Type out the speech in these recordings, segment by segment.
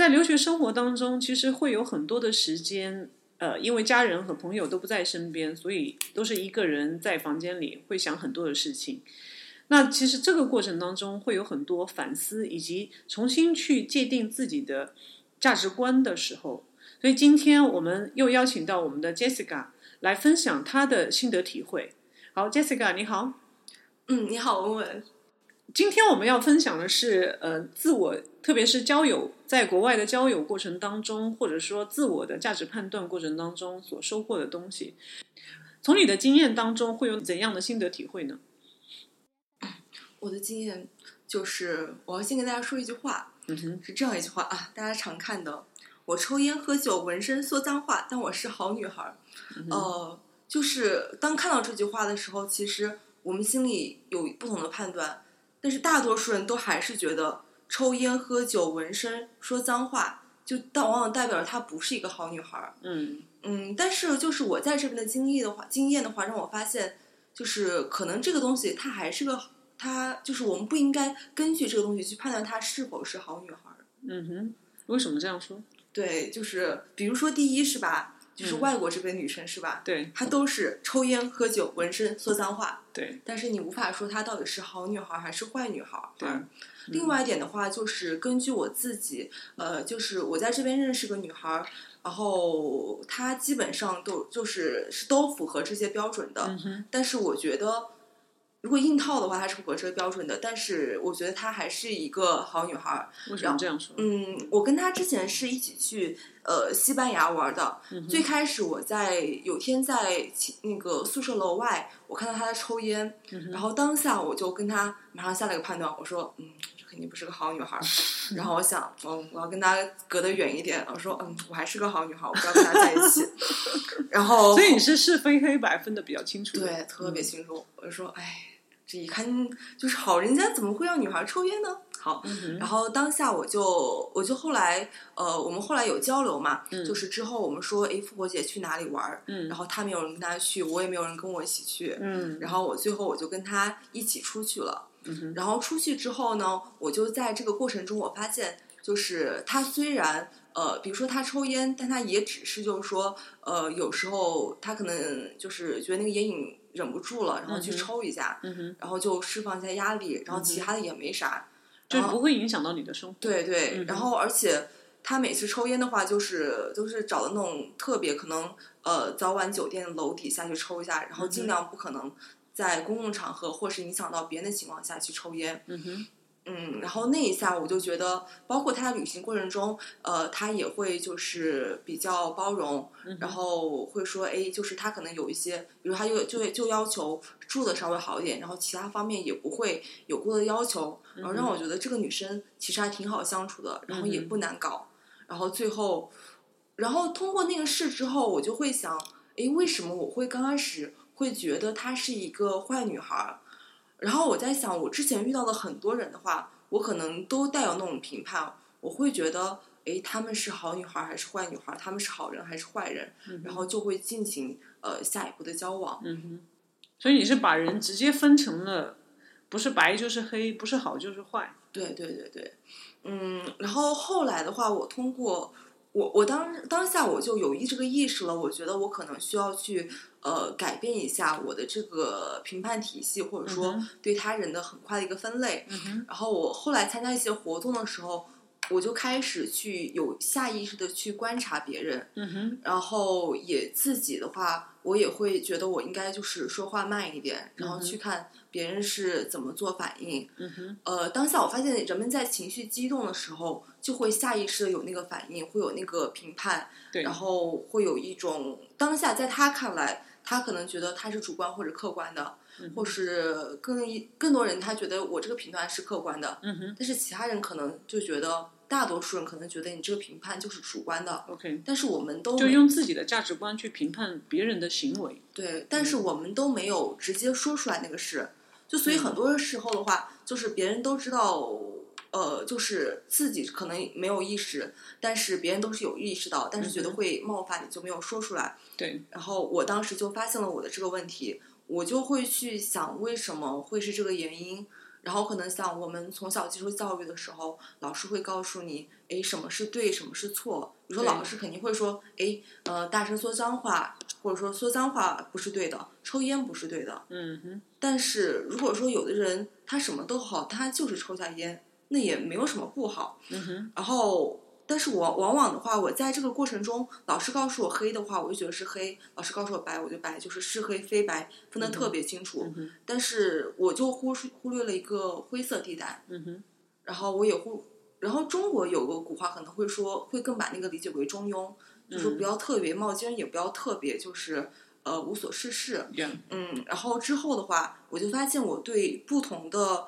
在留学生活当中，其实会有很多的时间，呃，因为家人和朋友都不在身边，所以都是一个人在房间里，会想很多的事情。那其实这个过程当中会有很多反思，以及重新去界定自己的价值观的时候。所以今天我们又邀请到我们的 Jessica 来分享她的心得体会。好，Jessica 你好。嗯，你好，文文。今天我们要分享的是，呃，自我，特别是交友，在国外的交友过程当中，或者说自我的价值判断过程当中所收获的东西。从你的经验当中，会有怎样的心得体会呢？我的经验就是，我要先跟大家说一句话，嗯哼，是这样一句话啊，大家常看的，我抽烟喝酒纹身说脏话，但我是好女孩。呃，就是当看到这句话的时候，其实我们心里有不同的判断，但是大多数人都还是觉得抽烟喝酒纹身说脏话，就但往往代表着她不是一个好女孩。嗯嗯，但是就是我在这边的经历的话，经验的话，让我发现，就是可能这个东西它还是个。它就是我们不应该根据这个东西去判断她是否是好女孩。嗯哼，为什么这样说？对，就是比如说第一是吧，就是外国这边女生是吧？对，她都是抽烟、喝酒、纹身、说脏话。对，但是你无法说她到底是好女孩还是坏女孩。对。另外一点的话，就是根据我自己，呃，就是我在这边认识个女孩，然后她基本上都就是是都符合这些标准的。嗯哼。但是我觉得。如果硬套的话，她是符合这个标准的，但是我觉得她还是一个好女孩。为什么这样说？嗯，我跟她之前是一起去呃西班牙玩的。最开始我在有天在那个宿舍楼外，我看到她在抽烟，然后当下我就跟她马上下了一个判断，我说嗯，这肯定不是个好女孩。然后我想，嗯，我要跟她隔得远一点。我说嗯，我还是个好女孩，我不要跟她在一起。然后，所以你是是非黑白分的比较清楚，对，特别清楚。我就说，哎。这一看就是好人家，怎么会让女孩抽烟呢？好，然后当下我就我就后来呃，我们后来有交流嘛，就是之后我们说，哎，复活节去哪里玩？嗯，然后他没有人跟他去，我也没有人跟我一起去，嗯，然后我最后我就跟他一起出去了，然后出去之后呢，我就在这个过程中，我发现就是他虽然呃，比如说他抽烟，但他也只是就是说呃，有时候他可能就是觉得那个烟瘾。忍不住了，然后去抽一下，然后就释放一下压力，然后其他的也没啥，就不会影响到你的生活。对对，然后而且他每次抽烟的话，就是都是找的那种特别可能呃早晚酒店楼底下去抽一下，然后尽量不可能在公共场合或是影响到别人的情况下去抽烟。嗯哼。嗯，然后那一下我就觉得，包括他旅行过程中，呃，他也会就是比较包容，然后会说，哎，就是他可能有一些，比如他就就就要求住的稍微好一点，然后其他方面也不会有过的要求，然后让我觉得这个女生其实还挺好相处的，然后也不难搞，然后最后，然后通过那个事之后，我就会想，哎，为什么我会刚开始会觉得她是一个坏女孩？然后我在想，我之前遇到的很多人的话，我可能都带有那种评判，我会觉得，哎，他们是好女孩还是坏女孩？他们是好人还是坏人？然后就会进行呃下一步的交往。嗯哼，所以你是把人直接分成了，不是白就是黑，不是好就是坏。对对对对，嗯，然后后来的话，我通过我我当当下我就有意这个意识了，我觉得我可能需要去。呃，改变一下我的这个评判体系，或者说对他人的很快的一个分类。然后我后来参加一些活动的时候，我就开始去有下意识的去观察别人。然后也自己的话，我也会觉得我应该就是说话慢一点，然后去看别人是怎么做反应。呃，当下我发现人们在情绪激动的时候，就会下意识的有那个反应，会有那个评判，然后会有一种当下在他看来。他可能觉得他是主观或者客观的，或是更更多人他觉得我这个评断是客观的，但是其他人可能就觉得大多数人可能觉得你这个评判就是主观的，OK，但是我们都就用自己的价值观去评判别人的行为。对，但是我们都没有直接说出来那个事，就所以嗯很多时候的话，就是别人都知道，呃，就是自己可能没有意识，但是别人都是有意识到，但是觉得会冒犯你，就没有说出来。对，然后我当时就发现了我的这个问题，我就会去想为什么会是这个原因。然后可能像我们从小接受教育的时候，老师会告诉你，哎，什么是对，什么是错。比如说老师肯定会说，哎，呃，大声说脏话，或者说说脏话不是对的，抽烟不是对的。嗯哼，但是如果说有的人他什么都好，他就是抽下烟，那也没有什么不好。嗯哼，然后，但是我往往的话，我在这个过程中，老师告诉我黑的话，我就觉得是黑；老师告诉我白，我就白，就是是黑非白，分得特别清楚。但是我就忽视忽略了一个灰色地带，嗯哼，然后我也忽，然后中国有个古话可能会说，会更把那个理解为中庸，就是不要特别冒尖，也不要特别就是呃无所事事。嗯，然后之后的话，我就发现我对不同的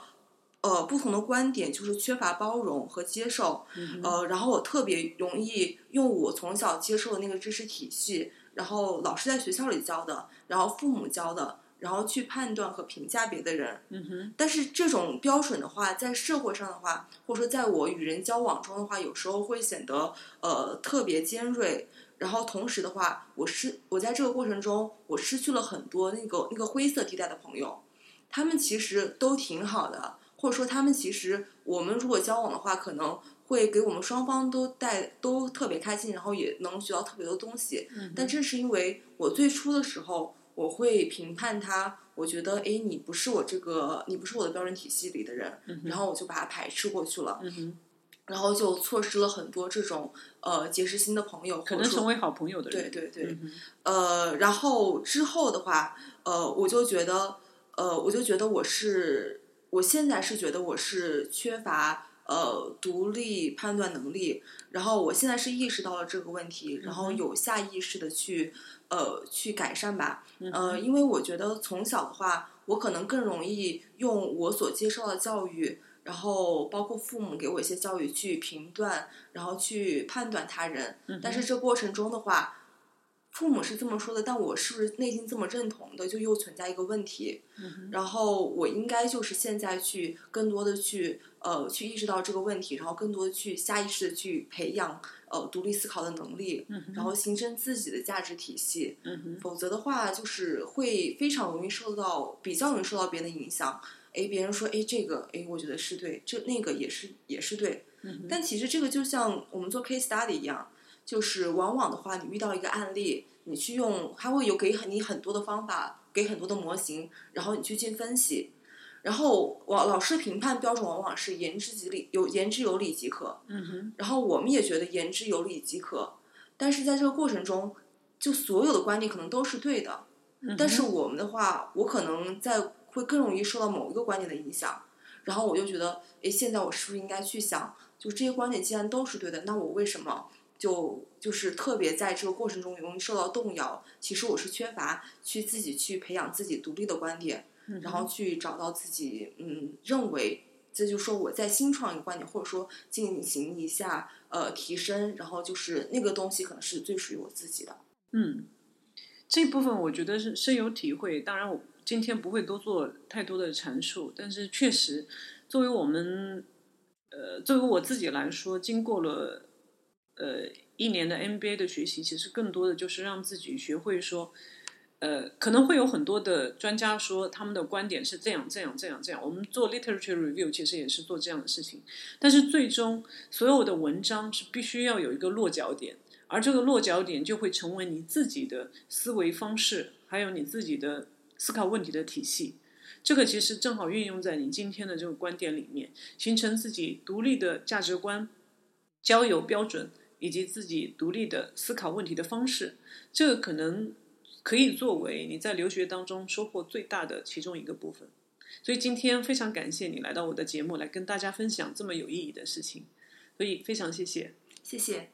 呃不同的观点就是缺乏包容和接受，嗯，呃，然后我特别容易用我从小接受的那个知识体系，然后老师在学校里教的，然后父母教的，然后去判断和评价别的人。嗯哼，但是这种标准的话，在社会上的话，或者说在我与人交往中的话，有时候会显得呃特别尖锐。然后同时的话，我失我在这个过程中，我失去了很多那个那个灰色地带的朋友，他们其实都挺好的，或者说他们其实我们如果交往的话，可能会给我们双方都带都特别开心，然后也能学到特别多东西。嗯但正是因为我最初的时候，我会评判他，我觉得哎，你不是我这个，你不是我的标准体系里的人，然后我就把他排斥过去了，嗯，然后就错失了很多这种呃结识新的朋友，可能成为好朋友的人。对对对，嗯，呃，然后之后的话，呃，我就觉得，呃，我就觉得我是，我现在是觉得我是缺乏呃独立判断能力，然后我现在是意识到了这个问题，然后有下意识的去呃去改善吧，嗯。呃，因为我觉得从小的话，我可能更容易用我所接受的教育。然后包括父母给我一些教育去评断，然后去判断他人，嗯。但是这过程中的话，父母是这么说的，但我是不是内心这么认同的，就又存在一个问题。嗯然后我应该就是现在去更多的去呃去意识到这个问题，然后更多的去下意识的去培养呃独立思考的能力，然后形成自己的价值体系。嗯，否则的话，就是会非常容易受到比较容易受到别人的影响。哎，别人说哎这个哎，我觉得是对，这那个也是也是对。嗯但其实这个就像我们做 case study 一样，就是往往的话，你遇到一个案例，你去用，它会有给很你很多的方法，给很多的模型，然后你去进分析。然后我老师的评判标准往往是言之即理，有言之有理即可。嗯哼，然后我们也觉得言之有理即可，但是在这个过程中，就所有的观点可能都是对的，嗯但是我们的话，我可能在会更容易受到某一个观点的影响，然后我就觉得，哎，现在我是不是应该去想，就这些观点既然都是对的，那我为什么就就是特别在这个过程中容易受到动摇？其实我是缺乏去自己去培养自己独立的观点，然后去找到自己嗯认为。这就是说，我在新创一个观点，或者说进行一下呃提升，然后就是那个东西可能是最属于我自己的。嗯，这部分我觉得是深有体会。当然，我今天不会多做太多的阐述，但是确实，作为我们，呃，作为我自己来说，经过了呃一年的 MBA 的学习，其实更多的就是让自己学会说，呃，可能会有很多的专家说他们的观点是这样这样这样这样。我们做 literature review 其实也是做这样的事情，但是最终所有的文章是必须要有一个落脚点。而这个落脚点就会成为你自己的思维方式，还有你自己的思考问题的体系。这个其实正好运用在你今天的这个观点里面，形成自己独立的价值观、交友标准以及自己独立的思考问题的方式。这个可能可以作为你在留学当中收获最大的其中一个部分。所以今天非常感谢你来到我的节目，来跟大家分享这么有意义的事情。所以非常谢谢。谢谢。